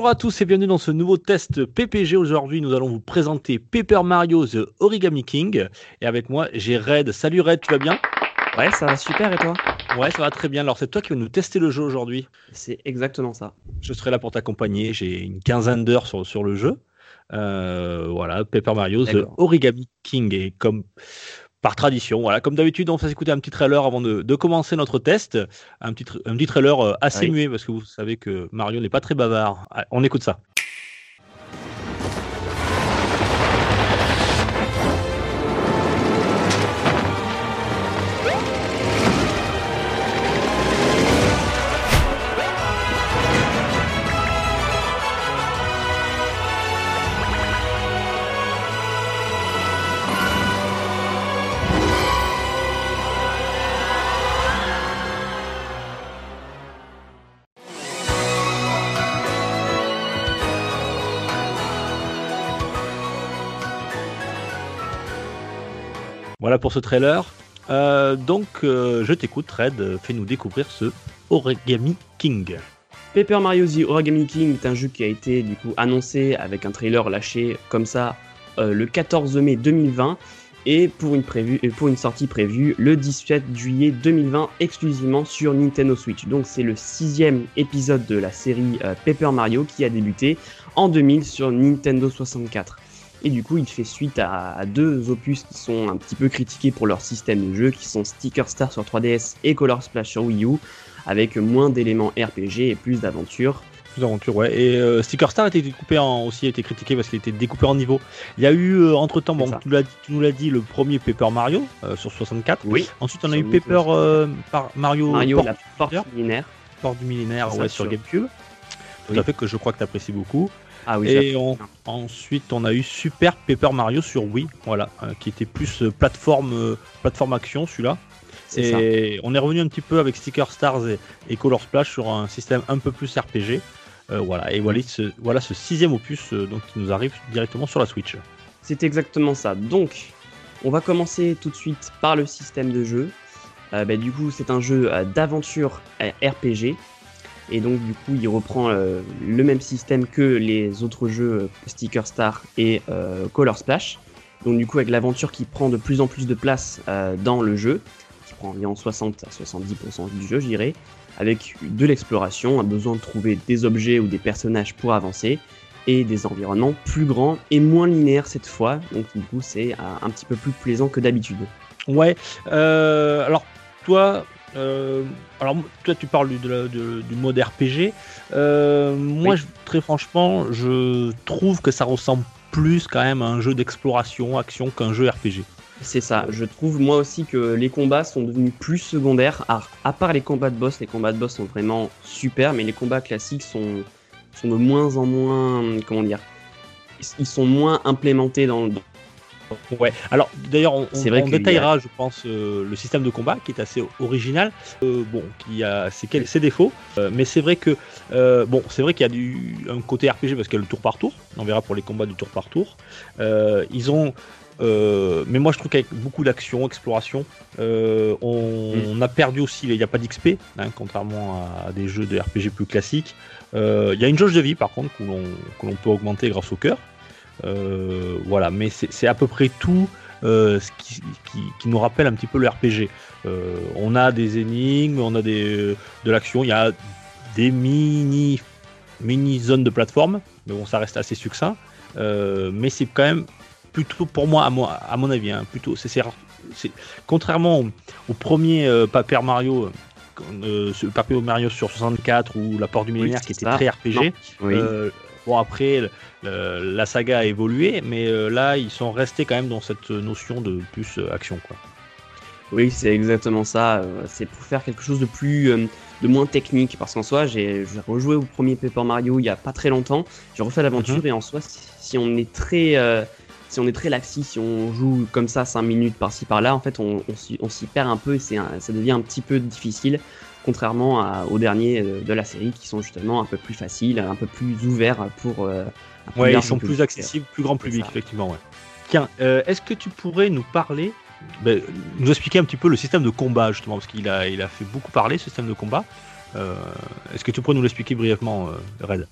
Bonjour à tous et bienvenue dans ce nouveau test PPG. Aujourd'hui, nous allons vous présenter Paper Mario The Origami King. Et avec moi, j'ai Red. Salut Red, tu vas bien? Ouais, ça va super et toi? Ouais, ça va très bien. Alors, c'est toi qui vas nous tester le jeu aujourd'hui. C'est exactement ça. Je serai là pour t'accompagner. J'ai une quinzaine d'heures sur, sur le jeu. Euh, voilà, Paper Mario The. Origami King. Et comme par tradition, voilà, comme d'habitude, on va s'écouter un petit trailer avant de, de commencer notre test. Un petit, un petit trailer euh, assez Oui. muet parce que vous savez que Mario n'est pas très bavard. Ah, On écoute ça. Voilà pour ce trailer. Euh, donc, euh, je t'écoute, Red. Fais-nous découvrir ce Origami King. Paper Mario The Origami King est un jeu qui a été du coup annoncé avec un trailer lâché comme ça euh, le 14 mai 2020 et pour une, pour une sortie prévue le 17 juillet 2020 exclusivement sur Nintendo Switch. Donc c'est le sixième épisode de la série Paper Mario qui a débuté en 2000 sur Nintendo 64. Et du coup, il fait suite à, à deux opus qui sont un petit peu critiqués pour leur système de jeu, qui sont Sticker Star sur 3DS et Color Splash sur Wii U, avec moins d'éléments RPG et plus d'aventures. Plus d'aventure, ouais. Et euh, Sticker Star a été découpé en, aussi a été critiqué parce qu'il était découpé en niveau. Il y a eu entre temps, bon, tu, l'as- tu nous l'as dit, le premier Paper Mario euh, sur 64. Oui. Ensuite, on a eu Paper euh, par Mario, Mario, Port, la porte millénaire. Port du millénaire ouais, sur sur- GameCube. Tout à fait, que je crois que tu apprécies beaucoup. Ah oui, Et on- ensuite, on a eu Super Paper Mario sur Wii, voilà, euh, qui était plus euh, plateforme, euh, plateforme action, celui-là. ça. On est revenu un petit peu avec Sticker Stars et, et Color Splash sur un système un peu plus RPG. Voilà, et voilà ce, voilà ce sixième opus donc, qui nous arrive directement sur la Switch. C'est exactement ça. Donc, on va commencer tout de suite par le système de jeu. Bah, du coup, c'est un jeu d'aventure RPG. Et donc, du coup, il reprend euh, le même système que les autres jeux euh, Sticker Star et euh, Color Splash. Donc, du coup, avec l'aventure qui prend de plus en plus de place dans le jeu, qui prend environ 60 à 70% du jeu, je avec de l'exploration, un besoin de trouver des objets ou des personnages pour avancer, et des environnements plus grands et moins linéaires cette fois. Donc, du coup, c'est un petit peu plus plaisant que d'habitude. Ouais, alors toi, euh, alors toi tu parles du, de la- de- du mode RPG. Euh, moi, Oui. je- très franchement, je trouve que ça ressemble plus quand même à un jeu d'exploration, action qu'un jeu RPG. C'est ça. Je trouve moi aussi que les combats sont devenus plus secondaires. À, à part les combats de boss, les combats de boss sont vraiment super, mais les combats classiques sont, sont de moins en moins. Comment dire Ils sont moins implémentés dans le. Ouais. Alors d'ailleurs, on, C'est on- vrai on qu'il y a- détaillera, je pense, euh, le système de combat qui est assez original. Euh, bon, qui a ses, défauts, euh, mais c'est vrai que euh, bon, c'est vrai qu'il y a du, un côté RPG parce qu'il y a le tour par tour. On verra pour les combats du tour par tour. Euh, ils ont euh, mais moi je trouve qu'avec beaucoup d'action, exploration, euh, on, on a perdu aussi, il n'y a pas d'XP, hein, contrairement à, des jeux de RPG plus classiques. Euh, Il y a une jauge de vie par contre que l'on peut augmenter grâce au cœur. Euh, voilà, mais c'est à peu près tout euh, ce qui, qui- qui nous rappelle un petit peu le RPG. Euh, on a des énigmes, on a des, de l'action, il y a des mini, mini zones de plateforme, mais bon, ça reste assez succinct. Euh, mais c'est quand même plutôt, pour moi, à, moi, à mon avis, hein, plutôt, c'est contrairement au, au premier Paper Mario, Paper Mario sur 64 ou La Porte du Millénaire qui était ça. très RPG. Oui. Bon après, le- la saga a évolué, mais euh, là ils sont restés quand même dans cette notion de plus euh, action quoi. Oui, c'est exactement ça. euh, C'est pour faire quelque chose de plus, de moins technique. Parce qu'en soi, j'ai rejoué au premier Paper Mario il y a pas très longtemps. J'ai refait l'aventure Mhm. et en soi, si, si on est très, euh, si on est très laxi, si on joue comme ça 5 minutes par-ci par-là, en fait, on, on s'y perd un peu et ça devient un petit peu difficile, contrairement à, aux derniers euh, de la série qui sont justement un peu plus faciles, un peu plus ouverts pour. Euh, Ouais, ils sont public. plus accessibles, plus grand public, effectivement. Ouais. Tiens, euh, est-ce que tu pourrais nous parler, ben, nous expliquer un petit peu le système de combat, justement, parce qu'il a, il a fait beaucoup parler, ce système de combat. Euh, est-ce que tu pourrais nous l'expliquer brièvement, Red?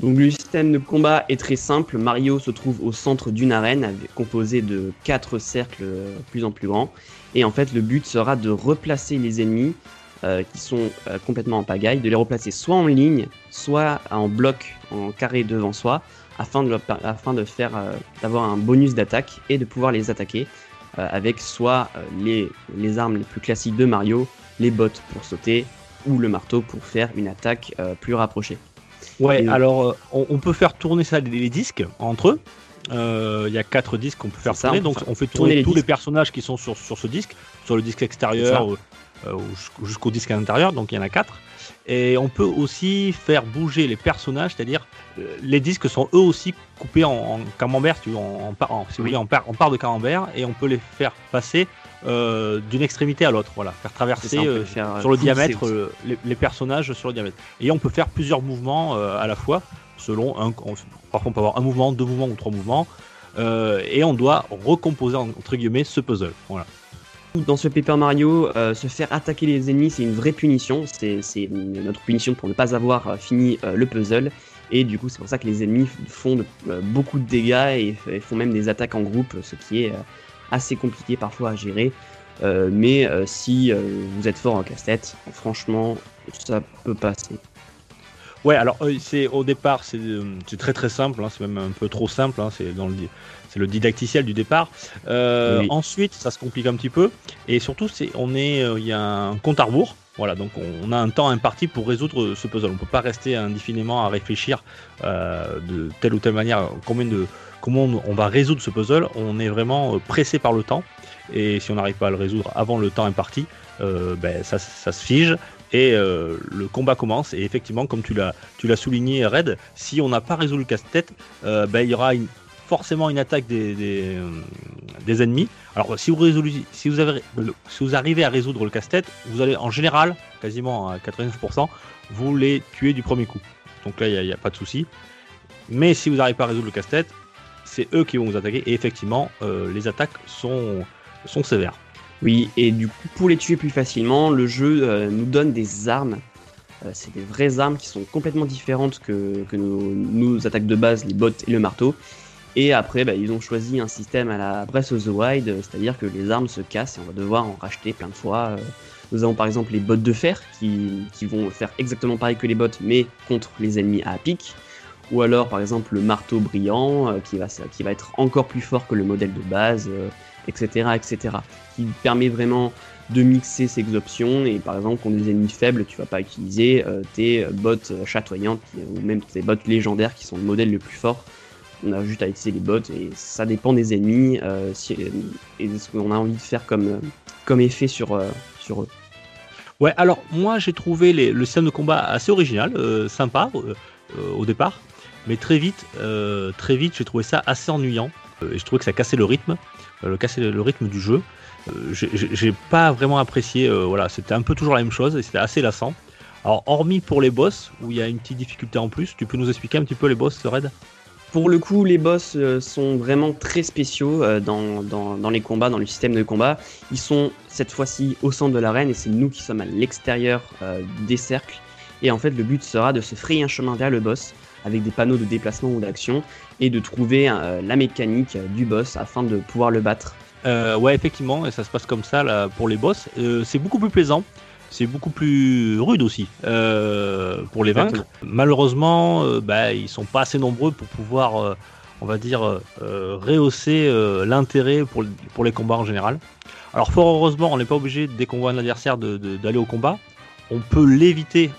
Donc le système de combat est très simple. Mario se trouve au centre d'une arène composée de quatre cercles plus en plus grands. Et en fait, le but sera de replacer les ennemis euh, qui sont euh, complètement en pagaille, de les replacer soit en ligne, soit en bloc, en carré devant soi, afin de, afin de faire euh, d'avoir un bonus d'attaque et de pouvoir les attaquer avec soit les, les armes les plus classiques de Mario, les bottes pour sauter ou le marteau pour faire une attaque plus rapprochée. Ouais, Et- alors on, on peut faire tourner ça les, disques entre eux. Euh, Il y a quatre disques qu'on peut faire ça, tourner, on peut donc on fait tourner tourner les tous les personnages qui sont sur, sur ce disque, sur le disque extérieur euh, jusqu'au- disque à l'intérieur, donc il y en a quatre. Et on peut aussi faire bouger les personnages, c'est-à-dire euh, les disques sont eux aussi coupés en, en camembert, si, tu veux, en, si vous voulez, en, par- en part de camembert, et on peut les faire passer euh, d'une extrémité à l'autre, voilà, faire traverser ça, on euh, faire, sur le diamètre euh, les, les personnages sur le diamètre. Et on peut faire plusieurs mouvements à la fois, selon un. on- parfois on peut avoir un mouvement, deux mouvements ou trois mouvements. et on doit recomposer entre guillemets ce puzzle. Voilà. Dans ce Paper Mario, euh, se faire attaquer les ennemis, c'est une vraie punition. C'est notre punition pour ne pas avoir euh, fini euh, le puzzle. Et du coup, c'est pour ça que les ennemis font beaucoup de dégâts et, font même des attaques en groupe, ce qui est assez compliqué parfois à gérer. Mais si vous êtes fort en casse-tête, franchement, ça peut passer. Ouais, alors au départ c'est très très simple, hein, c'est même un peu trop simple, hein, c'est dans le c'est le didacticiel du départ. Euh, Oui. Ensuite, ça se complique un petit peu et surtout c'est on est euh, il y a un compte à rebours. Voilà, donc on, a un temps imparti pour résoudre ce puzzle. On peut pas rester indéfiniment à réfléchir euh, de telle ou telle manière combien de comment on, va résoudre ce puzzle? On est vraiment pressé par le temps et si on n'arrive pas à le résoudre avant le temps imparti, ben ça, ça se fige et euh, le combat commence. Et effectivement, comme tu l'as, tu l'as souligné, Red, si on n'a pas résolu le casse-tête, euh, ben, il y aura une- forcément une attaque des, des, euh, ennemis. Alors, si vous, résolus- si, vous avez, le- si vous arrivez à résoudre le casse-tête, vous allez en général, quasiment à 99%, vous les tuer du premier coup. Donc là, il n'y a, pas de souci. Mais si vous n'arrivez pas à résoudre le casse-tête, c'est eux qui vont vous attaquer. Et effectivement, euh, les attaques sont, sont sévères. Oui, et du coup, pour les tuer plus facilement, le jeu euh, nous donne des armes. Euh, c'est des vraies armes qui sont complètement différentes que, que nos, nos attaques de base, les bottes et le marteau. Et après, bah, ils ont choisi un système à la Breath of the Wild, euh, c'est-à-dire que les armes se cassent et on va devoir en racheter plein de fois. Euh, Nous avons par exemple les bottes de fer qui, vont faire exactement pareil que les bottes, mais contre les ennemis à pic. Ou alors par exemple le marteau brillant euh, qui, va, être encore plus fort que le modèle de base, etc., etc. Qui permet vraiment de mixer ces options et par exemple contre des ennemis faibles, tu vas pas utiliser tes bottes chatoyantes ou même tes bottes légendaires qui sont le modèle le plus fort. On a juste à utiliser les bottes et ça dépend des ennemis euh, si, et de ce qu'on a envie de faire comme, euh, comme effet sur, euh, sur eux. Ouais, alors moi j'ai trouvé le système de combat assez original, sympa au départ, mais très vite, très vite j'ai trouvé ça assez ennuyant. Et je trouvais que ça cassait le rythme, le cassait le rythme du jeu. J'ai- pas vraiment apprécié. voilà, c'était un peu toujours la même chose et c'était assez lassant. Alors hormis pour les boss où il y a une petite difficulté en plus, tu peux nous expliquer un petit peu les boss, Red? Pour le coup, les boss euh, sont vraiment très spéciaux euh, dans, les combats, dans le système de combat. Ils sont cette fois-ci au centre de l'arène et c'est nous qui sommes à l'extérieur euh, des cercles. Et en fait, le but sera de se frayer un chemin vers le boss avec des panneaux de déplacement ou d'action et de trouver la mécanique du boss afin de pouvoir le battre. Ouais, effectivement, et ça se passe comme ça pour les boss. C'est beaucoup plus plaisant, c'est beaucoup plus rude aussi euh, pour les vaincre. Malheureusement, euh, bah, ils sont pas assez nombreux pour pouvoir, euh, on va dire, euh, rehausser l'intérêt pour, pour les combats en général. Alors, fort heureusement, on n'est pas obligé, dès qu'on voit un adversaire, de- de- d'aller au combat. On peut l'éviter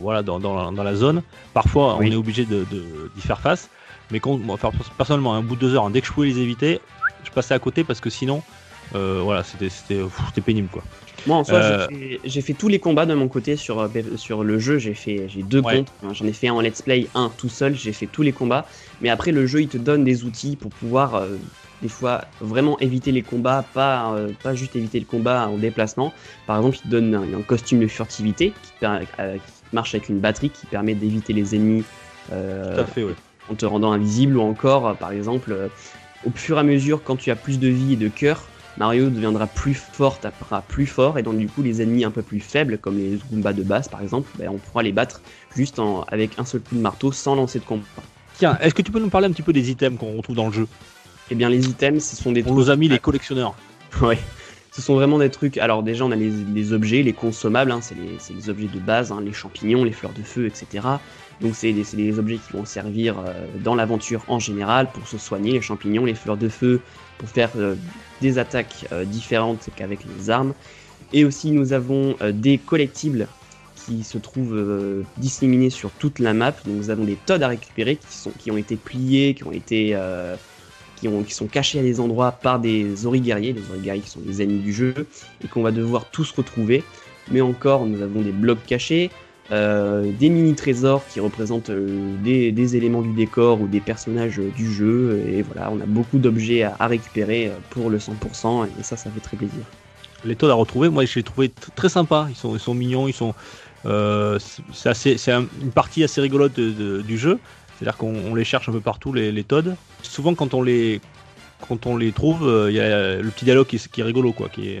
voilà, dans, dans la- dans la zone. Parfois, Oui. on est obligé de- d'y faire face. Mais quand, moi, personnellement, un bout de deux heures, hein, dès que je pouvais les éviter, je passais à côté parce que sinon, Euh, voilà, c'était pénible quoi. Moi, en soi, Euh, j'ai fait- tous les combats de mon côté sur, euh, sur le jeu. J'ai fait j'ai deux Ouais. comptes. J'en ai fait un en let's play, un tout seul. J'ai fait tous les combats. Mais après, le jeu, il te donne des outils pour pouvoir, euh, des fois, vraiment éviter les combats. Pas, euh, pas juste éviter le combat en déplacement. Par exemple, il te donne un, un costume de furtivité qui, qui marche avec une batterie qui permet d'éviter les ennemis. Tout à fait, en te rendant invisible ou encore, par exemple, au fur et à mesure, quand tu as plus de vie et de cœur, Mario deviendra plus fort, tapera plus fort, et donc du coup, les ennemis un peu plus faibles, comme les Goombas de base par exemple, ben, on pourra les battre juste en- avec un seul coup de marteau sans lancer de combat. Tiens, est-ce que tu peux nous parler un petit peu des items qu'on retrouve dans le jeu? Et bien, les items, ce sont des Pour nos amis les collectionneurs. Ouais. Ce sont vraiment des trucs. Alors, déjà, on a les, les objets, les consommables, hein, c'est les, objets de base, hein, les champignons, les fleurs de feu, etc. Donc, c'est des, c'est des objets qui vont servir euh, dans l'aventure en général pour se soigner, les champignons, les fleurs de feu, pour faire euh, des attaques euh, différentes qu'avec les armes. Et aussi, nous avons euh, des collectibles qui se trouvent disséminés sur toute la map. Donc, nous avons des toads à récupérer qui, sont, qui ont été pliés, qui ont été. qui, ont, qui sont cachés à des endroits par des origuerriers, les origuerriers qui sont les ennemis du jeu, et qu'on va devoir tous retrouver. Mais encore, nous avons des blocs cachés, euh, des mini-trésors qui représentent euh, des, éléments du décor ou des personnages euh, du jeu, et voilà, on a beaucoup d'objets à, récupérer pour le 100%, et ça, ça fait très plaisir. Les Toads à retrouver, moi je les ai trouvés très sympas. Ils sont, mignons, ils sont. c'est- une partie assez rigolote du jeu. C'est-à-dire qu'on on les cherche un peu partout les, les. Souvent quand on les quand on les trouve, il y a le petit dialogue qui, est- rigolo quoi, qui.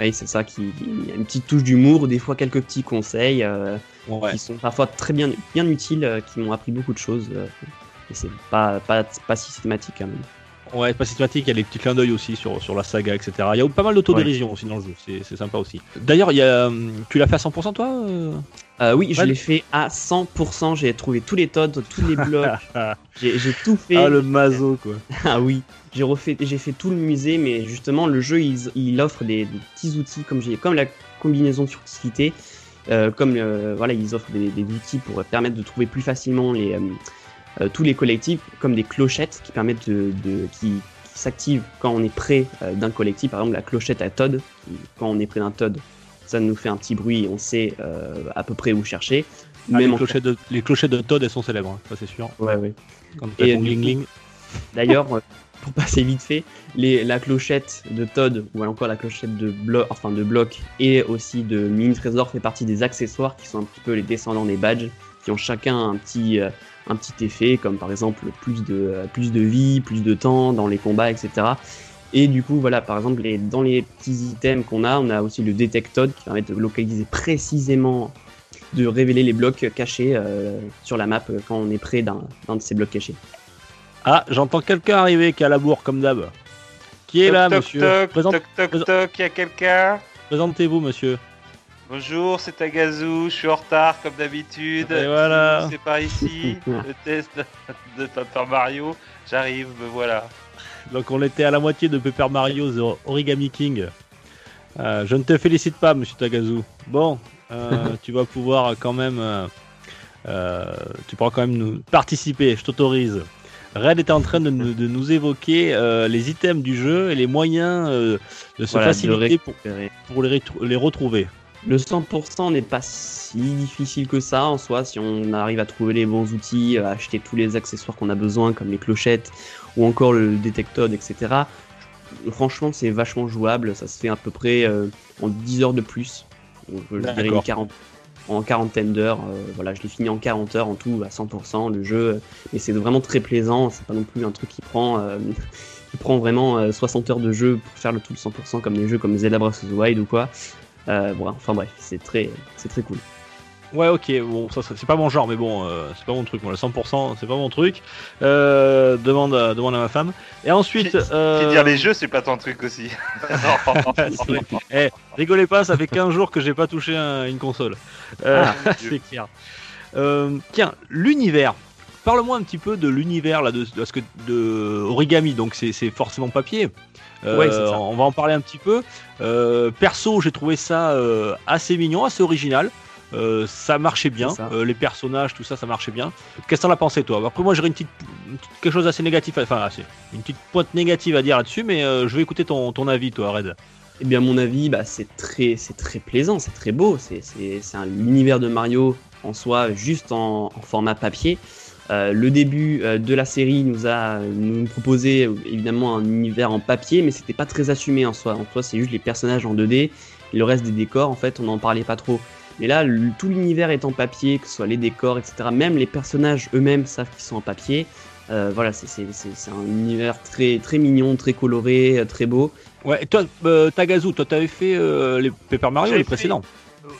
Oui, c'est ça, qui, a une petite touche d'humour, des fois quelques petits conseils, euh, ouais. qui sont parfois très bien, bien utiles, euh, qui m'ont appris beaucoup de choses. euh, et c'est pas, pas, pas systématique quand même. Ouais, pas systématique, il y a des petits clins d'œil aussi sur, sur la saga, etc. Il y a pas mal d'autodérision aussi dans le jeu, c'est c'est sympa aussi. D'ailleurs, il y a, hum, tu l'as fait à 100% toi euh Euh, oui, je l'ai fait à 100%. J'ai trouvé tous les toads, tous les blocs. j'ai j'ai tout fait. Ah, le mazo quoi. Ah oui, j'ai refait, j'ai fait tout le musée, mais justement le jeu il, il offre des, des petits outils comme j'ai, comme la combinaison de furtivité, euh, comme euh, voilà ils offrent des, des outils pour permettre de trouver plus facilement les euh, tous les collectifs, comme des clochettes qui permettent de, de- qui, qui s'activent quand on est près euh, d'un collectif. Par exemple la clochette à Todd, qui- quand on est près d'un Todd, ça nous fait un petit bruit, et on sait euh, à peu près où chercher. Ah, les, clochettes de, les clochettes de Todd, elles sont célèbres, hein, ça c'est sûr. Ouais, ouais. Quand Et. D'ailleurs, pour passer vite fait, les, la clochette de Todd ou encore la clochette de bloc, enfin de bloc et aussi de mini trésor fait partie des accessoires qui sont un petit peu les descendants des badges, qui ont chacun un petit un petit effet, comme par exemple plus de euh, plus de vie, plus de temps dans les combats, etc. Et du coup, voilà, par exemple, les, dans les petits items qu'on a, on a aussi le Detect Todd qui permet de localiser précisément, de révéler les blocs cachés euh, sur la map euh, quand on est près d'un d'un de ces blocs cachés. Ah, j'entends quelqu'un arriver qui a la bourre comme d'hab. Qui est toc, là, toc, monsieur toc, Présente- toc, toc, présente- toc, y a quelqu'un? Présentez-vous, monsieur. Bonjour, c'est Tagazu, je suis en retard comme d'habitude. Et voilà. C'est par ici, le test de Paper Mario. J'arrive, me voilà. Donc, on était à la moitié de Paper Mario The Origami King. Euh, je ne te félicite pas, monsieur Tagazu. Bon, euh, tu vas pouvoir quand même. euh, euh, tu pourras quand même nous participer, je t'autorise. Red était en train de, nous- de nous évoquer euh, les items du jeu et les moyens euh, de se Voilà, de faciliter pour, les retrouver. Le 100% n'est pas si difficile que ça en soi si on arrive à trouver les bons outils, à acheter tous les accessoires qu'on a besoin comme les clochettes ou encore le détectode, etc. Franchement, c'est vachement jouable. Ça se fait à peu près euh, en 10 heures de plus. Donc, je dirais une D'accord. 40, en quarantaine d'heures. euh, voilà, je l'ai fini en 40 heures en tout à 100% le jeu. Mais c'est vraiment très plaisant. C'est pas non plus un truc qui prend, euh, qui prend vraiment euh, 60 heures de jeu pour faire le tout le 100% comme des jeux comme Zelda Breath of the Wild ou quoi. Euh, voilà, enfin bref, c'est très, c'est très cool. Ouais, ok, bon, ça, ça, c'est pas mon genre, mais bon, euh, c'est pas mon truc. Moi, le 100%, c'est pas mon truc. Euh, demande, à, demande à ma femme. Et ensuite. Euh, dire les jeux, c'est pas ton truc aussi. Eh, rigolez pas, ça fait 15 jours que j'ai pas touché un- une console. Euh, Ah, c'est clair. Euh, tiens, l'univers. Parle-moi un petit peu de l'univers là, de, de, parce que de origami. Donc c'est c'est forcément papier. Euh, Ouais, c'est ça. on va en parler un petit peu. Euh, perso, j'ai trouvé ça euh, assez mignon, assez original. Ça marchait bien. Ça. Les personnages, tout ça, ça marchait bien. Qu'est-ce que t'en as pensé toi? Après, moi, j'aurais une petite, une petite- quelque chose d'assez négatif, enfin assez, une petite pointe négative à dire là-dessus, mais je vais écouter ton, ton avis, toi, Red. Eh bien, mon avis, bah, c'est très, c'est très plaisant, c'est très beau. C'est, c'est, c'est un l'univers de Mario en soi, juste en, en format papier. Euh, le début euh, de la série nous a nous proposé évidemment un univers en papier, mais c'était pas très assumé en soi. En soi, c'est juste les personnages en 2D et le reste des décors. En fait, on n'en parlait pas trop. Mais là, le- tout l'univers est en papier, que ce soit les décors, etc. Même les personnages eux-mêmes savent qu'ils sont en papier. Euh, voilà, c'est, c'est, c'est, c'est un univers très, très mignon, très coloré, très beau. Ouais, et toi, euh, Tagazu, toi, t'avais fait euh, les Paper Mario, les fait- précédents.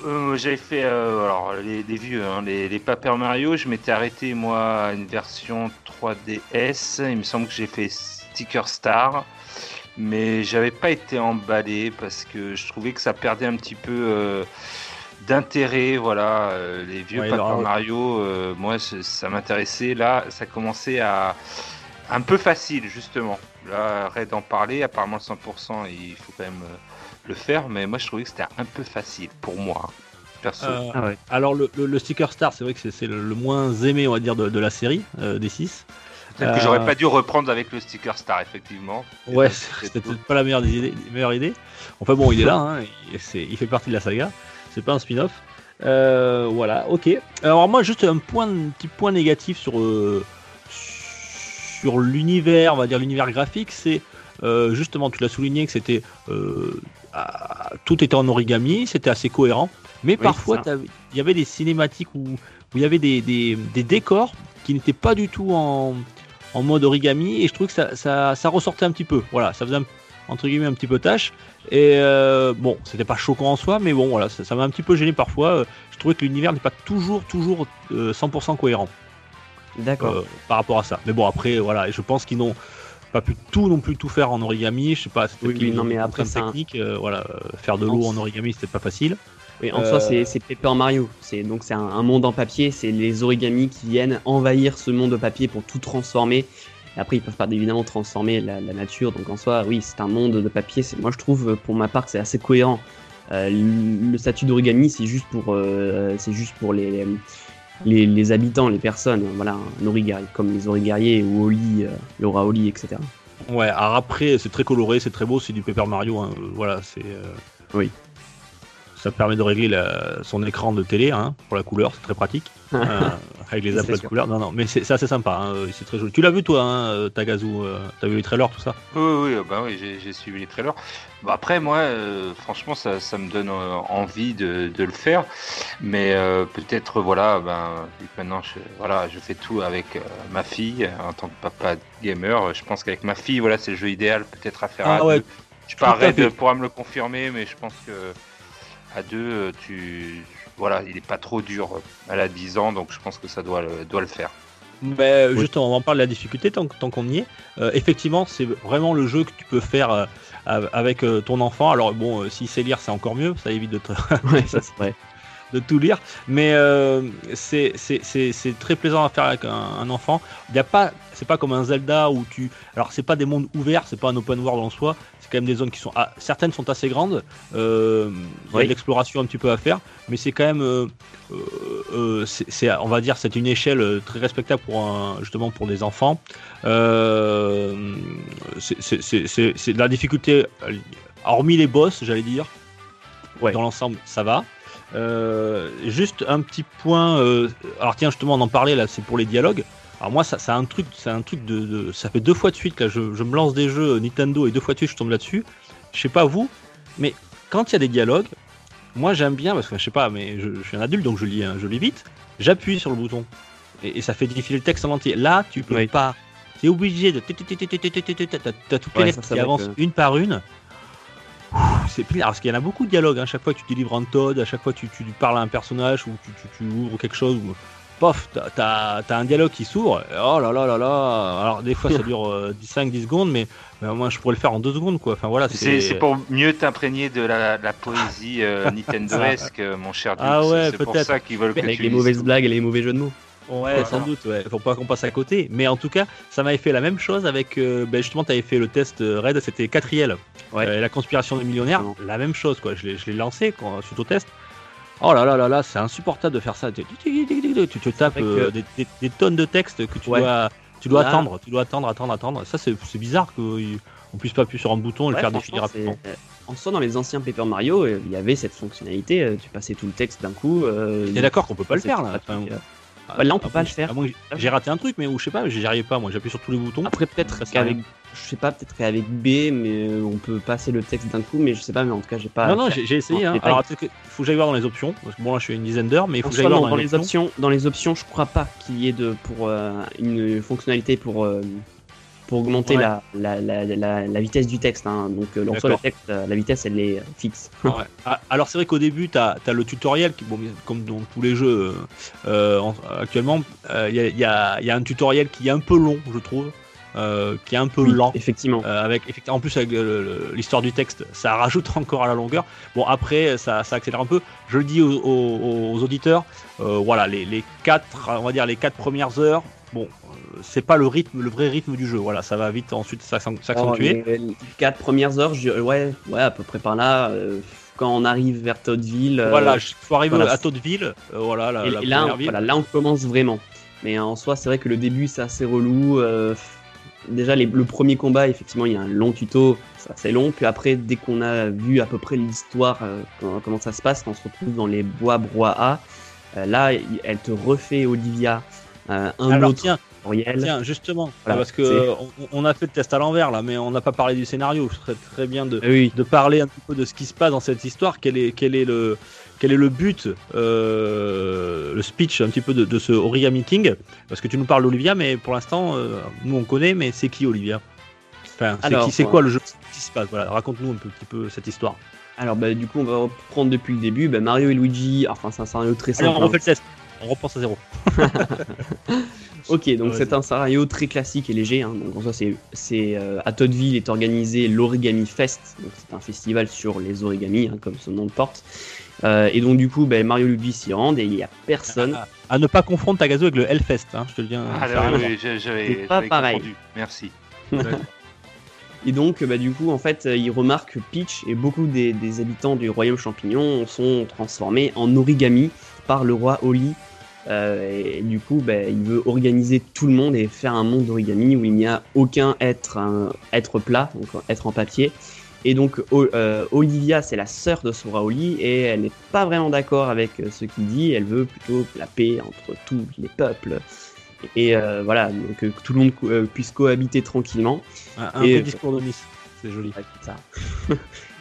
Euh, J'avais fait euh, alors les, les vieux, hein, les, les Paper Mario. Je m'étais arrêté moi à une version 3DS. Il me semble que j'ai fait Sticker Star, mais j'avais pas été emballé parce que je trouvais que ça perdait un petit peu euh, d'intérêt. Voilà, euh, les vieux Ouais, Paper alors. Mario, euh, moi ça m'intéressait. Là, ça commençait à un peu facile justement. Là, Red en parlait. Apparemment, le 100%, il faut quand même euh, le faire, mais moi je trouvais que c'était un peu facile pour moi, perso. Euh, Ah ouais. Alors, le, le- le Sticker Star, c'est vrai que c'est- c'est le, le moins aimé, on va dire, de, de la série, euh, des 6. Peut-être que euh, j'aurais pas dû reprendre avec le sticker star, effectivement. Ouais, C'est c'était peut-être pas la meilleure des idées, meilleure idée. Enfin bon, il est là, hein, il, c'est- il fait partie de la saga. C'est pas un spin-off. Euh, voilà, ok. Alors moi, juste un point, un petit point négatif sur euh, sur l'univers, on va dire l'univers graphique, c'est euh, justement, tu l'as souligné que c'était euh, tout était en origami, c'était assez cohérent. Mais parfois, il y avait des cinématiques où, où il y avait des, des- des décors qui n'étaient pas du tout en, en mode origami et je trouve que ça, ça, ça ressortait un petit peu. Voilà, ça faisait un, entre guillemets un petit peu tâche. Et euh, bon, c'était pas choquant en soi, mais bon, voilà, ça m'a un petit peu gêné parfois. Euh, Je trouvais que l'univers n'est pas toujours, toujours euh, 100% cohérent D'accord. euh, par rapport à ça. Mais bon, après, voilà, je pense qu'ils n'ont pas pu tout non plus tout faire en origami. Je sais pas, c'était Oui, oui, non, mais après, technique. euh, voilà, euh, faire de l'eau en origami, c'était pas facile. Oui, en Euh, soi, c'est c'est Paper Mario. C'est donc c'est un, un monde en papier. C'est les origamis qui viennent envahir ce monde de papier pour tout transformer. Et après, ils peuvent pas évidemment transformer la, la nature. Donc en soi, oui, c'est un monde de papier. C'est moi, je trouve, pour ma part, que c'est assez cohérent. Euh, le le statut d'origami, c'est juste pour, euh, c'est juste pour les, les, les habitants, les personnes. Voilà, un comme les origariés ou Oli, euh, Laura Oli, etc. Ouais, alors après, c'est très coloré, c'est très beau, c'est du Paper Mario. hein, euh, Voilà, c'est. euh, Oui. Ça permet de régler la- son écran de télé hein, pour la couleur, c'est très pratique. euh, avec les aplats de couleurs. Non, non, mais c'est c'est assez sympa, hein, c'est très joli. Tu l'as vu toi, hein, euh, Tagazu euh, T'as vu les trailers, tout ça? Oui, oui, oui, bah oui, j'ai- suivi les trailers. Bon, après, moi, euh, franchement, ça, ça me donne envie de, de le faire. Mais euh, peut-être, voilà, ben, vu que maintenant, je, voilà, je fais tout avec euh, ma fille en tant que papa gamer. Je pense qu'avec ma fille, voilà, c'est le jeu idéal peut-être à faire Ah à ouais, deux. Je Red fait. pourra me le confirmer, mais je pense que à deux, tu, voilà, il est pas trop dur. Elle a 10 ans, donc je pense que ça doit le, doit le faire. Mais Oui. justement, on en parle de la difficulté tant, tant qu'on y est. Euh, effectivement, c'est vraiment le jeu que tu peux faire euh, av- avec euh, ton enfant. Alors bon, euh, si c'est lire, c'est encore mieux, ça évite de, te- Ouais, ça c'est vrai. De tout lire. Mais euh, c'est très plaisant à faire avec un, un enfant. Il y a pas, c'est pas comme un Zelda où tu. Alors c'est pas des mondes ouverts, c'est pas un open world en soi. C'est quand même des zones qui sont. ah, certaines sont assez grandes. Euh, Il y a Oui. de l'exploration un petit peu à faire, mais c'est quand même. euh, euh, c'est, on va dire, c'est une échelle très respectable pour un, justement pour des enfants. C'est, de la difficulté, hormis les boss, j'allais dire. Ouais. Dans l'ensemble, ça va. Euh, juste un petit point. euh, alors tiens, justement, on en parlait là, c'est pour les dialogues. Alors moi, ça, c'est un truc, c'est un truc de, de- ça fait deux fois de suite là, je, je me lance des jeux Nintendo et deux fois de suite je tombe là-dessus. Je sais pas vous, mais quand il y a des dialogues, moi j'aime bien parce que je sais pas, mais je, je suis un adulte donc je lis, hein, je lis vite. J'appuie sur le bouton et, et ça fait défiler le texte en entier. Là, tu peux Oui. pas. T'es obligé de. T'as toutes les lettres ça, qui avancent une par une. C'est pénible, parce qu'il y en a beaucoup de dialogues. hein. À chaque fois, tu délivres un Todd, à chaque fois, tu, tu parles à un personnage ou tu, tu- tu ouvres quelque chose. Ou... Pof, t'as- un dialogue qui s'ouvre. Oh là là là là. Alors, des fois, ça dure 5-10 secondes, mais, mais moi, je pourrais le faire en 2 secondes, quoi. Enfin, voilà. C'est pour mieux t'imprégner de la, la poésie euh, Nintendo-esque, mon cher. Ah ouais, c'est pour peut-être. ça qu'ils veulent que Avec tu les mauvaises blagues et les mauvais jeux de mots. Ouais, Voilà. sans doute, ouais. Faut pas qu'on passe à côté. Mais en tout cas, ça m'avait fait la même chose avec. euh, ben justement, tu avais fait le test euh, Red, c'était Catriel. Ouais. Euh, la conspiration des millionnaires, Exactement. la même chose, quoi. Je l'ai je l'ai lancé quand, suite au test. Oh là là là là, c'est insupportable de faire ça. Tu, te tapes euh, des, des- des tonnes de textes que tu Ouais. dois. tu dois Là- attendre, tu dois attendre, attendre, attendre. Ça, c'est bizarre qu'on puisse pas appuyer sur un bouton et le faire défiler rapidement. euh, En soi, dans les anciens Paper Mario, il y avait cette fonctionnalité. Tu passais tout le texte d'un coup. euh, T'es d'accord qu'on peut pas le faire là pratique, Enfin, euh. Bah, là, on peut à pas le faire. que j'ai- raté un truc, mais où je sais pas, j'y arrivais pas. Moi, j'appuie sur tous les boutons. Après, peut-être qu'avec, je sais pas, peut-être qu'avec B, mais euh, on peut passer le texte d'un coup, mais je sais pas, mais en tout cas, j'ai pas. non, non, j'ai essayé. Hein. Alors, peut-être faut que j'aille voir dans les options. Parce que bon, là, je suis une dizaine d'heures, mais il faut En que j'aille voir dans les options, dans les options, je crois pas qu'il y ait de pour euh, une fonctionnalité pour euh, pour augmenter Ouais. la, la, la, la, vitesse du texte. hein. Donc, euh, en soi, le texte, euh, la vitesse, elle est euh, fixe. Ouais. Ah, Alors c'est vrai qu'au début, tu as, le tutoriel, qui, bon, comme dans tous les jeux euh, en- actuellement, il y, a, y a- y a un tutoriel qui est un peu long, je trouve, qui est un peu Oui, lent. effectivement. avec, effectivement, en plus avec l'histoire du texte, ça rajoute encore à la longueur. Bon après, ça, ça accélère un peu. Je le dis aux, aux- aux auditeurs, voilà, les, les quatre, on va dire les quatre premières heures. Bon, c'est pas le rythme, le vrai rythme du jeu. Voilà, ça va vite ensuite s'accent- s'accentuer. Oh, les, quatre premières heures, je- ouais, ouais, à peu près par là. euh, quand on arrive vers Toddville. euh, Voilà, il faut arriver voilà. à Toddville. euh, voilà, la, et, la et là, on, ville. voilà, là, on commence vraiment. Mais en soi, c'est vrai que le début, c'est assez relou. déjà, les- le premier combat, effectivement, il y a un long tuto, c'est assez long. Puis après, dès qu'on a vu à peu près l'histoire, euh, comment, comment ça se passe, quand on se retrouve dans les bois brouhaha, euh, là, elle te refait, Olivia, euh, un Alors autre tiens, tutoriel. Tiens, justement, Voilà, parce que euh, on, on a fait le test à l'envers là, mais on n'a pas parlé du scénario. Ce serait très bien de, oui, de parler un petit peu de ce qui se passe dans cette histoire. Quel est, quel est le, quel est le but, euh, le speech un petit peu de, de ce Origami King Parce que tu nous parles d'Olivia, mais pour l'instant, euh, nous on connaît, mais c'est qui Olivia? Enfin, c'est Alors, qui, c'est ouais. quoi le jeu qui se passe? Voilà, raconte-nous un petit peu cette histoire. alors bah, du coup, on va reprendre depuis le début. Bah, Mario et Luigi, enfin, c'est un scénario très simple. on hein. refait le test. On repense à zéro. Ok, donc c'est un scénario très classique et léger. hein. Donc en soi, c'est, c'est euh, à Toddville est organisé l'Origami Fest. Donc c'est un festival sur les origamis, hein, comme son nom le porte. Euh, et donc du coup, ben, Mario Luigi s'y rendent et il y a personne. À, à ne pas confondre Tagazo avec le Hellfest, hein, je te le dis. hein, Ah, oui, j'avais pas pareil. confondu. Merci. Et donc, bah, du coup, en fait, euh, il remarque que Peach et beaucoup des, des habitants du royaume champignon sont transformés en origami par le roi Oli. Euh, et, du coup, bah, il veut organiser tout le monde et faire un monde d'origami où il n'y a aucun être, un être plat, donc être en papier. Et donc, O- euh, Olivia, c'est la sœur de ce roi Oli et elle n'est pas vraiment d'accord avec euh, ce qu'il dit. Elle veut plutôt la paix entre tous les peuples. Et euh, voilà, donc, que tout le monde euh, puisse cohabiter tranquillement. Un, un Et- vrai discours de Miss, c'est joli. Ouais, c'est ça.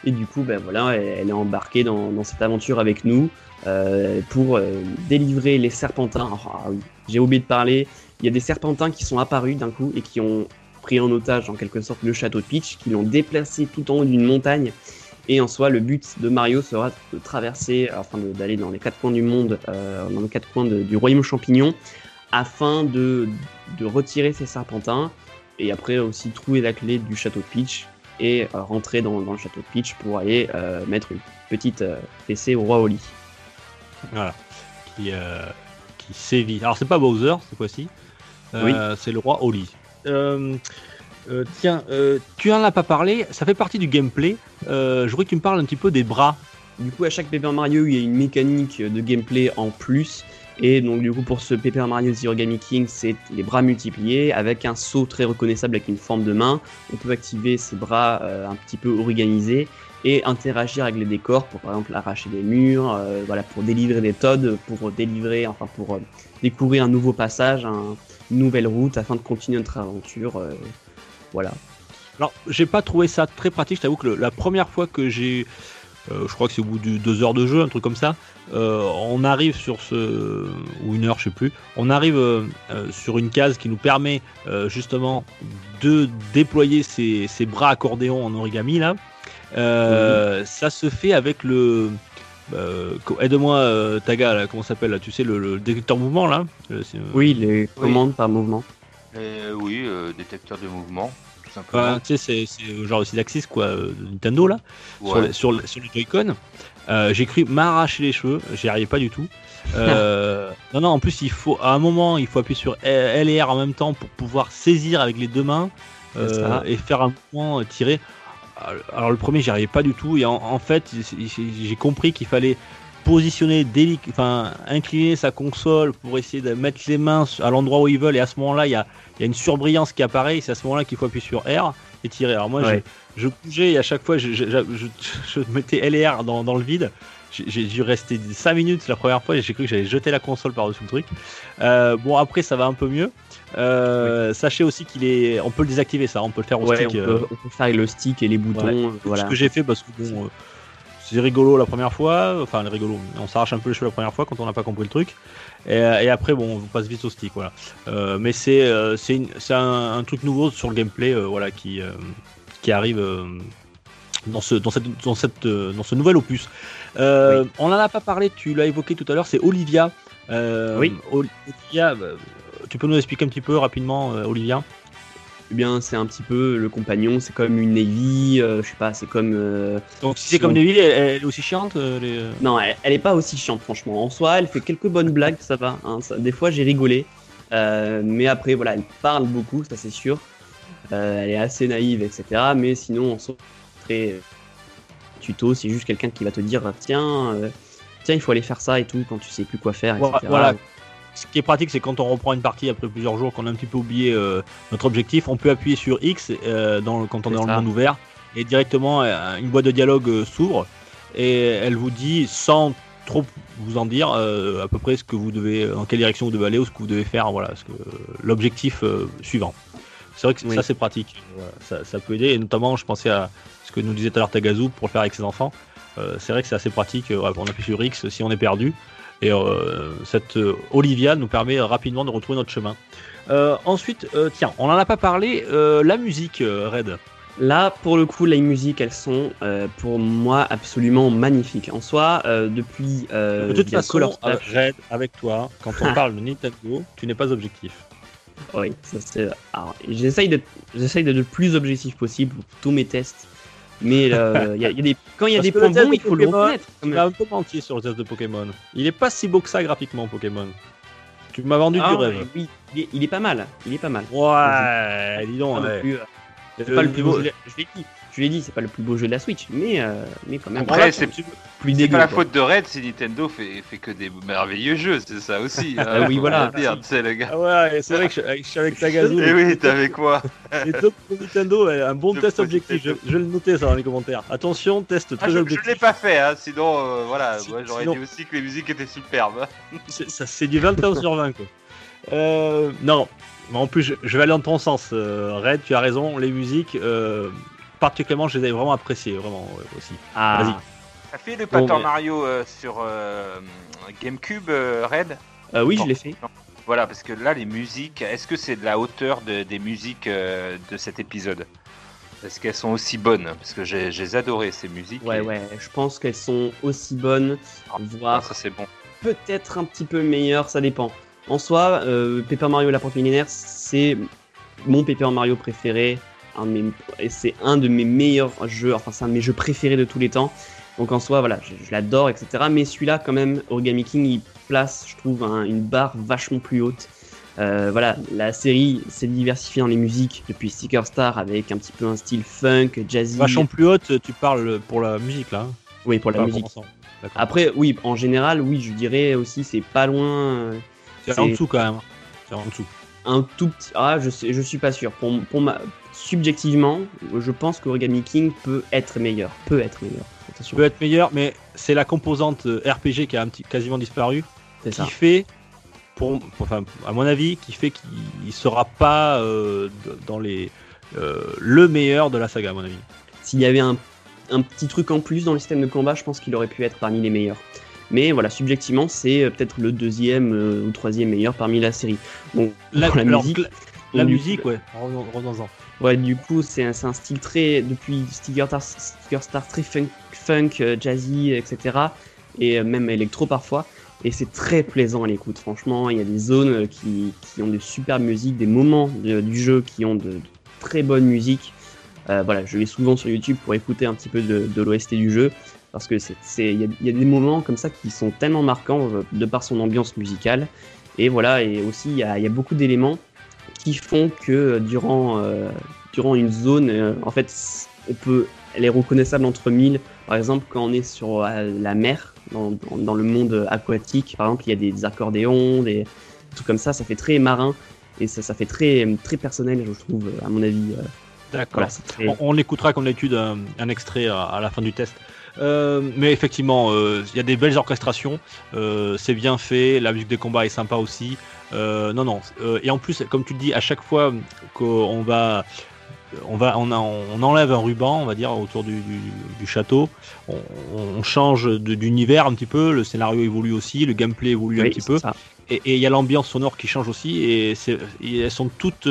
et du coup, ben voilà, elle, elle est embarquée dans, dans cette aventure avec nous euh, pour euh, délivrer les serpentins. Ah oui, j'ai oublié de parler. Il y a des serpentins qui sont apparus d'un coup et qui ont pris en otage en quelque sorte le château de Peach, qui l'ont déplacé tout en haut d'une montagne. Et en soi, le but de Mario sera de traverser, enfin d'aller dans les quatre coins du monde, euh, dans les quatre coins du royaume champignon, afin de, de retirer ces serpentins et après aussi trouver la clé du château de Peach et rentrer dans, le château de Peach pour aller mettre une petite fessée au roi Oli. Voilà. Qui, euh, qui sévit. Alors, c'est pas Bowser cette fois-ci. Euh, C'est le roi Oli. Euh, tiens, tu en as pas parlé. Ça fait partie du gameplay. Je voudrais que tu me parles un petit peu des bras. Du coup, à chaque Paper Mario, il y a une mécanique de gameplay en plus. Et donc, du coup, pour ce Paper Mario The Origami King, c'est les bras multipliés avec un saut très reconnaissable avec une forme de main. On peut activer ces bras euh, un petit peu organisés et interagir avec les décors pour, par exemple, arracher des murs, euh, voilà, pour délivrer des Toads, pour délivrer, enfin, pour euh, découvrir un nouveau passage, un- une nouvelle route afin de continuer notre aventure. euh, voilà. Alors, j'ai pas trouvé ça très pratique. Je t'avoue que la première fois que j'ai, euh, je crois que c'est au bout de deux heures de jeu, un truc comme ça, on arrive sur ce ou une heure, je sais plus. On arrive sur une case qui nous permet justement de déployer ces, ces bras accordéons en origami là. Euh, Ça se fait avec le euh, Aide-moi, euh, Taga, là, comment ça s'appelle Tu sais, le, le détecteur mouvement là Euh, Oui, les commandes par mouvement. Euh, oui, euh, détecteur de mouvement, tout simplement. Enfin, tu sais, c'est- genre le Sidaxis quoi, de Nintendo là. sur, Ouais. sur, le- sur le Joy-Con. Euh, j'ai cru m'arracher les cheveux, j'y arrivais pas du tout. Euh, non, non, en plus, il faut, à un moment, il faut appuyer sur L et R en même temps pour pouvoir saisir avec les deux mains euh, et faire un mouvement tiré. Alors, le premier, j'y arrivais pas du tout. Et en, en fait, j'ai compris qu'il fallait positionner, enfin, incliner sa console pour essayer de mettre les mains à l'endroit où ils veulent. Et à ce moment-là, il y a, il y a une surbrillance qui apparaît. et C'est à ce moment-là qu'il faut appuyer sur R et tirer. Alors moi, Ouais. je, je bougeais et à chaque fois, je, mettais L et R dans, dans le vide. J'ai- J'ai dû rester 5 minutes la première fois et j'ai cru que j'allais jeter la console par-dessus le truc. Euh, bon, après, ça va un peu mieux. Euh, Sachez aussi qu'il est. On peut le désactiver, ça. On peut le faire au Ouais, stick. euh, peut, on peut faire avec le stick et les boutons. Ouais. euh, Voilà. Ce que j'ai fait parce que bon, euh, c'est rigolo la première fois, enfin rigolo, on s'arrache un peu les cheveux la première fois quand on n'a pas compris le truc. Et, euh, et après bon, on passe vite au stick, voilà. Euh, mais c'est euh, c'est un, un truc nouveau sur le gameplay, euh, voilà, qui euh, qui arrive euh, dans ce dans cette dans cette euh, dans ce nouvel opus. Euh, On n'en a pas parlé, tu l'as évoqué tout à l'heure, c'est Olivia. Euh, Oui. Olivia, euh, tu peux nous expliquer un petit peu rapidement, euh, Olivia? Eh bien, c'est un petit peu le compagnon, c'est comme une Navy, euh, je sais pas, c'est comme. euh, Donc si c'est comme Neville, elle, elle est aussi chiante. euh, les, Non, elle, elle est pas aussi chiante, franchement. En soi, elle fait quelques bonnes blagues, ça va. hein, ça- des fois, j'ai rigolé. Mais après, voilà, elle parle beaucoup, ça c'est sûr. Elle est assez naïve, etc. Mais sinon, en soi, très tuto, c'est juste quelqu'un qui va te dire tiens, euh, tiens, il faut aller faire ça et tout quand tu sais plus quoi faire, etc. Voilà. Ce qui est pratique, c'est quand on reprend une partie après plusieurs jours, qu'on a un petit peu oublié euh, notre objectif, on peut appuyer sur X euh, dans quand on est dans ça. le monde ouvert et directement euh, une boîte de dialogue s'ouvre et elle vous dit sans trop vous en dire à peu près ce que vous devez, dans quelle direction vous devez aller ou ce que vous devez faire, voilà, l'objectif suivant. C'est vrai que Oui. ça c'est pratique, Voilà, ça, ça peut aider et notamment je pensais à ce que nous disait tout à l'heure Tagazu pour le faire avec ses enfants. C'est vrai que c'est assez pratique, on appuie sur X si on est perdu. Et euh, cette euh, Olivia nous permet euh, rapidement de retrouver notre chemin. Ensuite, tiens, on n'en a pas parlé, la musique, Red. Là, pour le coup, les musiques, elles sont euh, pour moi absolument magnifiques. En soi, euh, depuis euh, de toute façon, Color Red, avec toi, quand on parle de Nintendo, tu n'es pas objectif. Oui, ça c'est. Alors, j'essaye d'être, j'essaye d'être le plus objectif possible pour tous mes tests. Mais euh, y a- y a des... quand il y a Parce des points bons, de il faut le reconnaître. Tu m'as un peu menti sur le test de Pokémon. Il est pas si beau que ça graphiquement, Pokémon. Tu m'as vendu Ah, du rêve. Oui, il est, il est pas mal. Il est pas mal. Ouais, dis Pas donc. ouais. plus, euh, pas le plus beau Je l'ai dit. Je l'ai dit, c'est pas le plus beau jeu de la Switch, mais euh, mais quand même. Après, Voilà, c'est- plus C'est dégueu. pas la quoi. faute de Red si Nintendo fait, fait que des merveilleux jeux, c'est ça aussi. hein, Ah oui, voilà. Dire, tu sais, le gars. Ah ouais, c'est vrai que je, je suis avec Tagazu. Et oui, t'avais quoi Les top pour Nintendo, un bon test objectif. Je, je vais le noter ça dans les commentaires. Attention, test ah, très Je, je objectif. l'ai pas fait, hein, sinon, euh, voilà, Si- moi j'aurais sinon- dit aussi que les musiques étaient superbes. C'est ça, c'est du 21 sur 20 quoi. Euh, non, mais en plus je, je vais aller dans ton sens. euh, Red, tu as raison. Les musiques, euh, particulièrement, je les ai vraiment appréciées, vraiment ouais, aussi. Ah, Vas-y. T'as fait le Bon, Paper mais- Mario euh, sur euh, GameCube, euh, Red? Euh, oui, Bon. je l'ai fait. Voilà, parce que là, les musiques, est-ce que c'est de la hauteur de- des musiques euh, de cet épisode? Est-ce qu'elles sont aussi bonnes? Parce que j'ai j'ai adoré ces musiques. Ouais, et- ouais. Je pense qu'elles sont aussi bonnes, Ah, voire ça c'est bon. peut-être un petit peu meilleures, ça dépend. En soi, euh, Paper Mario la porte millénaire, c'est mon Paper Mario préféré. Un de mes- et c'est un de mes meilleurs jeux, enfin c'est un de mes jeux préférés de tous les temps. Donc en soi, voilà, je, je l'adore, etc. Mais celui-là, quand même, Origami King, il place, je trouve, un- une barre vachement plus haute. Euh, voilà, la série s'est diversifiée dans les musiques depuis Sticker Star avec un petit peu un style funk, jazzy. Vachement plus haute, tu parles pour la musique là. hein, Oui, pour la pas musique. Après, oui, en général, oui, je dirais aussi, c'est pas loin. euh, c'est en dessous quand même. C'est en dessous. un tout petit. Ah, je sais, je suis pas sûr. Pour, pour ma, subjectivement, je pense qu'Origami King peut être meilleur. Peut être meilleur. Attention. Peut être meilleur, mais c'est la composante euh, RPG qui a un petit, quasiment disparu, C'est qui ça. fait, pour, enfin, à mon avis, qui fait qu'il sera pas euh, dans les euh, le meilleur de la saga, à mon avis. S'il y avait un, un petit truc en plus dans le système de combat, je pense qu'il aurait pu être parmi les meilleurs. Mais voilà, subjectivement, c'est peut-être le deuxième euh, ou troisième meilleur parmi la série. Bon, La, musique. la- musique, ouais. revenons- Revenons-en. Du coup, c'est un, style très. Depuis Sticker Star, très funk, funk, euh, jazzy, etc. Et euh, même électro parfois. Et c'est très plaisant à l'écoute, franchement. Il y a des zones euh, qui, ont de superbes musiques, des moments du jeu qui ont de, très bonnes musiques. Voilà, je vais souvent sur YouTube pour écouter un petit peu de, l'OST du jeu. Parce que c'est, il y, a, des moments comme ça qui sont tellement marquants de par son ambiance musicale. Et voilà, et aussi il y a beaucoup d'éléments qui font que euh, durant, euh, durant une zone, euh, en fait, on peut elle est reconnaissable entre mille. Par exemple, quand on est sur la mer, dans, dans- dans le monde aquatique, par exemple, il y a des, des accordéons, des trucs comme ça, ça fait très marin et ça, ça fait très, très personnel, je trouve, à mon avis. D'accord. Voilà, On, on écoutera comme d'habitude un, un extrait à, à la fin du test. Euh, mais effectivement, euh, il y a des belles orchestrations, euh, c'est bien fait, la musique des combats est sympa aussi. Non, non. et en plus, comme tu le dis, à chaque fois qu'on va, on va, on, a- on enlève un ruban, on va dire, autour du, du- du château, on, on change d'univers un petit peu, le scénario évolue aussi, le gameplay évolue un petit peu. ça. Et il y a l'ambiance sonore qui change aussi, et elles sont toutes,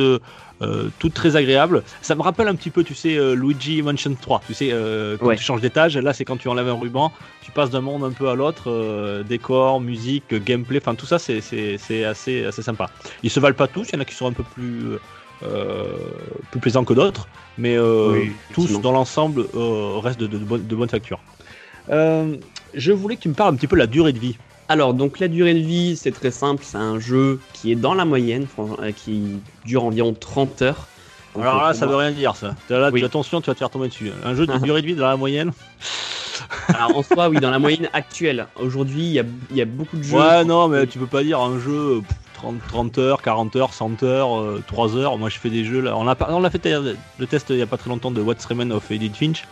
euh, toutes très agréables. Ça me rappelle un petit peu, tu sais, euh, Luigi Mansion 3. Tu sais, euh, quand Ouais. tu changes d'étage, là c'est quand tu enlèves un ruban, tu passes d'un monde un peu à l'autre, euh, décor, musique, gameplay, enfin tout ça c'est- c'est c'est assez, assez sympa. Ils se valent pas tous, il y en a qui sont un peu plus, plus plaisants que d'autres, mais Oui, tous dans l'ensemble restent de, de, de bonne, de bonne facture. Je voulais que tu me parles un petit peu de la durée de vie. Alors, donc la durée de vie, c'est très simple, c'est un jeu qui est dans la moyenne, euh, qui dure environ 30 heures. Donc, Alors euh, là, ça veut rien dire ça. Là, Oui. tu- attention, tu vas te faire tomber dessus. Un jeu de durée de vie dans la moyenne. Alors, en soi, oui, dans la moyenne actuelle. Aujourd'hui, il y a, il y a beaucoup de jeux. Ouais, non, mais tu peux pas dire un jeu euh, pff, 30, 30 heures, 40 heures, 100 heures, euh, 3 heures. Moi, je fais des jeux là. On a, on a fait euh, le test il y a pas très longtemps de What's Remain of Edith Finch.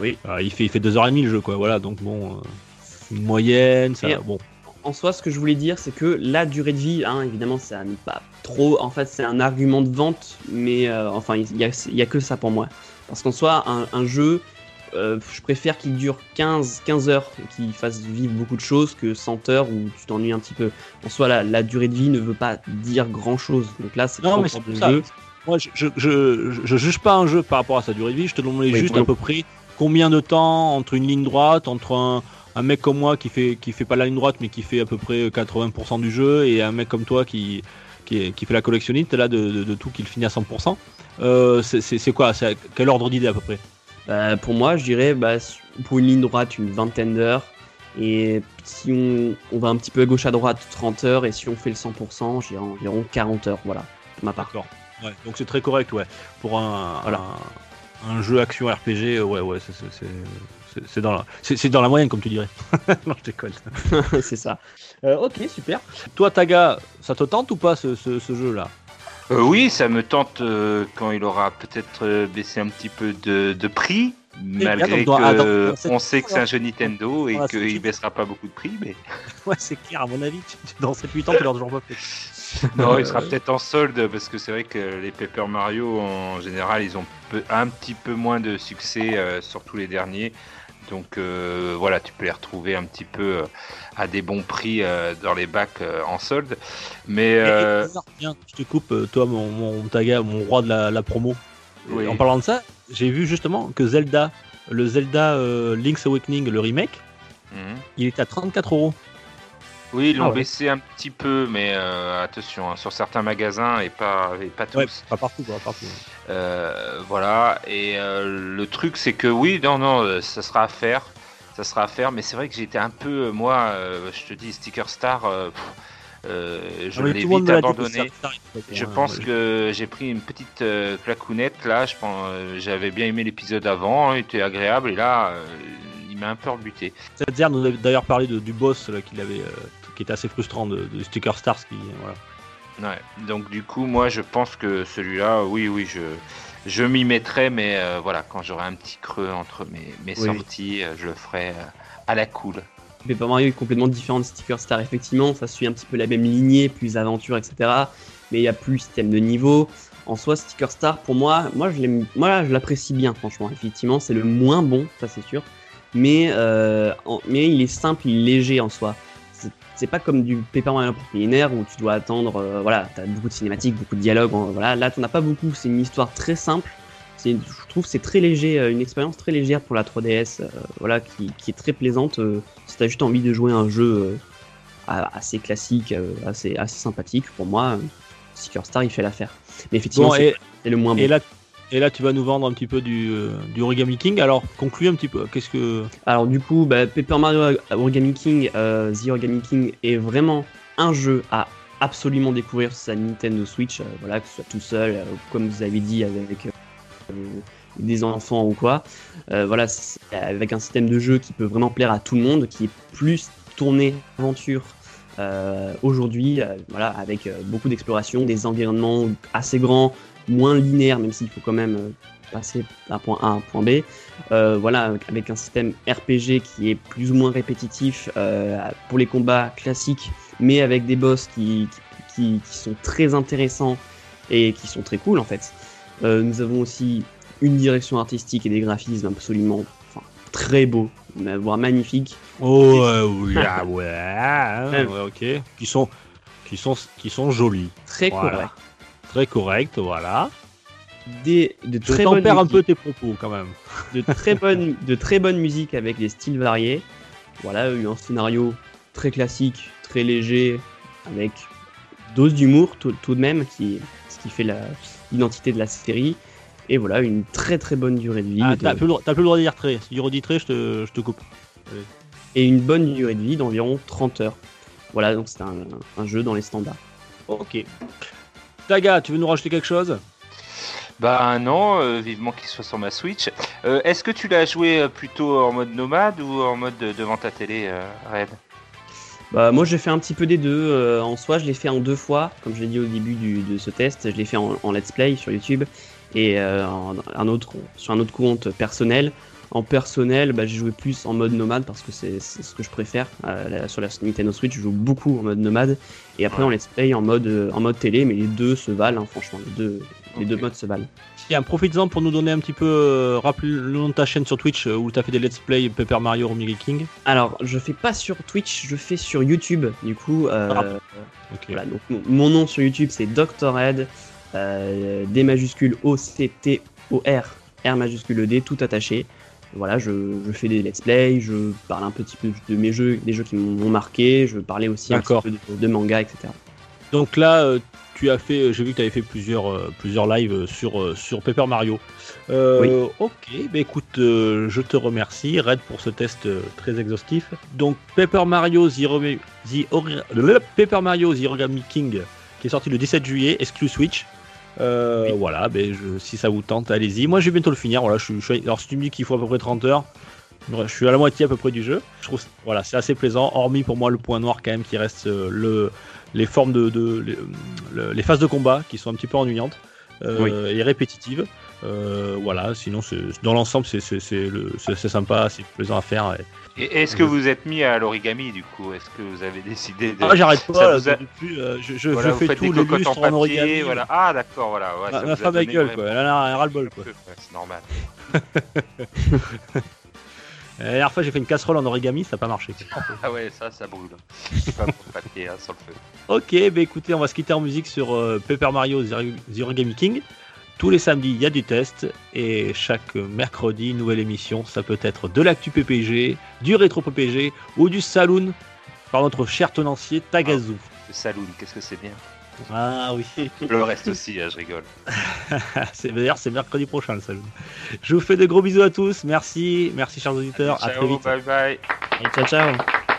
Oui. Euh, il fait, il fait 2h30 le jeu, quoi. Voilà, donc bon, euh, une moyenne, ça. Et- Bon. En soi, ce que je voulais dire, c'est que la durée de vie, hein, évidemment, ça n'est pas trop. En fait, c'est un argument de vente, mais euh, enfin, il y a, que ça pour moi. Parce qu'en soi, un, un jeu, euh, je préfère qu'il dure 15, 15 heures, qu'il fasse vivre beaucoup de choses, que 100 heures où tu t'ennuies un petit peu. En soi, la, la durée de vie ne veut pas dire grand chose. Donc là, c'est Non, 30 mais c'est heures pour de ça. jeu. Moi, je, je, je, je juge pas un jeu par rapport à sa durée de vie. Je te demandais Oui, juste à peu près combien de temps entre une ligne droite, entre un, un mec comme moi qui fait qui fait pas la ligne droite mais qui fait à peu près 80% du jeu et un mec comme toi qui qui, est- qui fait la collectionniste là de, de, de tout qui le finit à 100%. Euh, c'est- quoi? C'est à quel ordre d'idée à peu près? Bah, pour moi, je dirais bah, pour une ligne droite, une vingtaine d'heures. Et si on, on va un petit peu à gauche à droite, 30 heures. Et si on fait le 100%, je dirais environ 40 heures. Voilà, pour ma part. D'accord. Ouais, donc c'est très correct, ouais. Pour un, Voilà. un, un jeu action RPG, euh, ouais, ouais, c'est- c'est- dans la c'est c'est dans la moyenne comme tu dirais. non, je déconne. c'est ça. Euh, ok, super. Toi, Taga, ça te tente ou pas ce, ce, ce jeu-là? Euh, oui, ça me tente euh, quand il aura peut-être baissé un petit peu de, de prix, malgré donc, dans- ah, dans- que dans cette- on sait que c'est un jeu Nintendo et Voilà, qu'il baissera pas beaucoup de prix, mais Ouais, c'est clair, à mon avis. Dans 7-8 ans, tu l'auras toujours pas fait. non, il sera peut-être en solde parce que c'est vrai que les Paper Mario en général, ils ont un petit peu moins de succès, euh, surtout les derniers. Donc euh, voilà, tu peux les retrouver un petit peu euh, à des bons prix euh, dans les bacs en solde. Mais Et- et je te coupe, toi, mon, mon Taga, mon roi de la, la promo. Oui. En parlant de ça, j'ai vu justement que Zelda, le Zelda Link's Awakening, le remake, mhm. il est à 34 euros. Oui, ils l'ont Ah ouais. baissé un petit peu, mais euh, attention, hein, sur certains magasins et pas, et pas tous. Ouais, pas partout, pas partout. Euh, voilà, et euh, le truc c'est que oui, non, non, ça sera à faire, ça sera à faire, mais c'est vrai que j'étais un peu, moi, je te dis, Sticker Star, pff, je Ah, l'ai vite abandonné. Je pense ouais. que j'ai pris une petite clacounette là, je pense, j'avais bien aimé l'épisode avant, hein, il était agréable, et là, il m'a un peu rebuté. Zadzer nous avait d'ailleurs parlé de- du boss là, qu'il avait, qui était assez frustrant de, de Sticker Stars. Qui, voilà. Ouais, donc du coup, moi je pense que celui-là, oui, oui, je, je m'y mettrai, mais euh, voilà, quand j'aurai un petit creux entre mes, mes Oui, sorties, euh, je le ferai euh, à la cool. Paper Mario est complètement différent de Sticker Star, effectivement. Ça suit un petit peu la même lignée, plus aventure, etc. Mais il y a plus système de niveau. En soi, Sticker Star, pour moi, moi je l'aime, moi je l'apprécie bien, franchement. Effectivement, c'est le moins bon, ça c'est sûr. Mais, euh, en- mais il est simple, il est léger en soi. C'est- pas comme du Paper Mario préliminaire où tu dois attendre, euh, voilà, t'as beaucoup de cinématiques, beaucoup de dialogues. Voilà, là t'en as pas beaucoup. C'est une histoire très simple. C'est, je trouve c'est très léger, euh, une expérience très légère pour la 3DS, euh, voilà, qui, qui est très plaisante. si t'as juste envie de jouer à un jeu assez classique, assez, assez sympathique, pour moi, Seeker Star il fait l'affaire. Mais effectivement, Bon, c'est, le moins bon. et là, et là, tu vas nous vendre un petit peu du, euh, du Origami King. Alors, conclue un petit peu. Qu'est-ce que. Alors du coup, bah, Paper Mario Origami King, euh, The Origami King est vraiment un jeu à absolument découvrir sur sa Nintendo Switch, euh, voilà, que ce soit tout seul, euh, comme vous avez dit, avec euh, des enfants ou quoi. Euh, voilà, avec un système de jeu qui peut vraiment plaire à tout le monde, qui est plus tourné aventure euh, aujourd'hui, euh, voilà, avec euh, beaucoup d'exploration, des environnements assez grands, moins linéaires, même s'il faut quand même euh, passer d'un point A à un point B. Euh, voilà, avec- un système RPG qui est plus ou moins répétitif euh, pour les combats classiques, mais avec des boss qui, qui, qui sont très intéressants et qui sont très cool en fait. Euh, nous avons aussi une direction artistique et des graphismes absolument enfin, très beaux, voire magnifiques. Oh, oui, ah, ouais, hein, ouais, ok. Qui sont, qui sont, qui sont jolis. Très Voilà. corrects. Très correct, voilà. Des, de Je très bonnes tempère un musiques. peu tes propos quand même. de très bonne de très bonne musique avec des styles variés. Voilà, un scénario très classique, très léger, avec dose d'humour tout, tout de même, qui ce qui fait la- l'identité de la série. Et voilà, une très très bonne durée de vie Ah, de- t'as plus, le droit- t'as plus le droit de dire très. Si tu redis très, je te, je te coupe. et une bonne durée de vie d'environ 30 heures. Voilà, donc c'est un, un jeu dans les standards. Ok. Daga, tu veux nous rajouter quelque chose? Bah non, euh, vivement qu'il soit sur ma Switch. Euh, Est-ce que tu l'as joué euh, plutôt en mode nomade ou en mode de- devant ta télé, euh, Red? Bah, moi j'ai fait un petit peu des deux. euh, en soi, je l'ai fait en deux fois, comme je l'ai dit au début du- de ce test. Je l'ai fait en, en let's play sur YouTube et euh, en- un autre, sur un autre compte personnel. En personnel, bah, j'ai joué plus en mode nomade parce que c'est ce que je préfère. Euh, sur la Nintendo Switch, je joue beaucoup en mode nomade et après Ouais. en let's play en mode, euh, en mode télé, mais les deux se valent, hein, franchement, les deux, les deux modes se valent. Tiens, profite-en pour nous donner un petit peu. euh, rappelle le nom de ta chaîne sur Twitch euh, où tu as fait des let's play Paper Mario Rummy King. Alors, je fais pas sur Twitch, je fais sur YouTube. Du coup, euh, Ah. Ok. Voilà, donc mon- mon nom sur YouTube c'est Dr. Ed, euh, D majuscule O C T O R, R majuscule D, tout attaché. Voilà, je, je fais des let's play, je parle un petit peu de mes jeux, des jeux qui m'ont marqué, je parlais aussi un petit peu de, de manga, etc. Donc là, euh, tu as fait. J'ai vu que tu avais fait plusieurs, euh, plusieurs lives sur, euh, sur Paper Mario. Euh, Ok, bah écoute, euh, je te remercie, Red, pour ce test euh, très exhaustif. Donc, Paper Mario The, Origami- Paper Mario The Origami King, qui est sorti le 17 juillet, exclu Switch. Euh, Oui. Voilà, ben, je- si ça vous tente, allez-y. Moi, je vais bientôt le finir. Voilà, je, alors, si tu me dis qu'il faut à peu près 30 heures, je suis à la moitié à peu près du jeu. Je trouve voilà, c'est assez plaisant, hormis pour moi le point noir quand même qui reste euh, le, les formes de, de- les, le- les phases de combat qui sont un petit peu ennuyantes euh, Oui. et répétitives. Euh, voilà, sinon dans l'ensemble c'est le- sympa, c'est plaisant à faire. et- Et est-ce que vous êtes mis à l'origami du coup? Est-ce que vous avez décidé de. Ah, j'arrête pas a- depuis, euh, je, je, Voilà, je vous fais tout les cocottes en en origami. voilà. Ah d'accord, voilà. Ouais, Ma- ça ma femme a gueule, quoi. Elle a un ras-le-bol, quoi. c'est normal. La dernière fois j'ai fait une casserole en origami, ça n'a pas marché. Ah ouais, ça, ça brûle. C'est pas pour le papier hein, le feu. Ok, bah écoutez, on va se quitter en musique sur euh, Paper Mario The Origami King. Tous les samedis, il y a du test et chaque mercredi, nouvelle émission. Ça peut être de l'actu PPG, du rétro PPG ou du saloon par notre cher tenancier Tagazu. Le saloon, qu'est-ce que c'est bien Ah oui, Le reste aussi, hein, je rigole. c'est d'ailleurs c'est mercredi prochain le saloon. Je vous fais de gros bisous à tous. Merci, merci chers auditeurs. à très vite. bye bye. Ciao ciao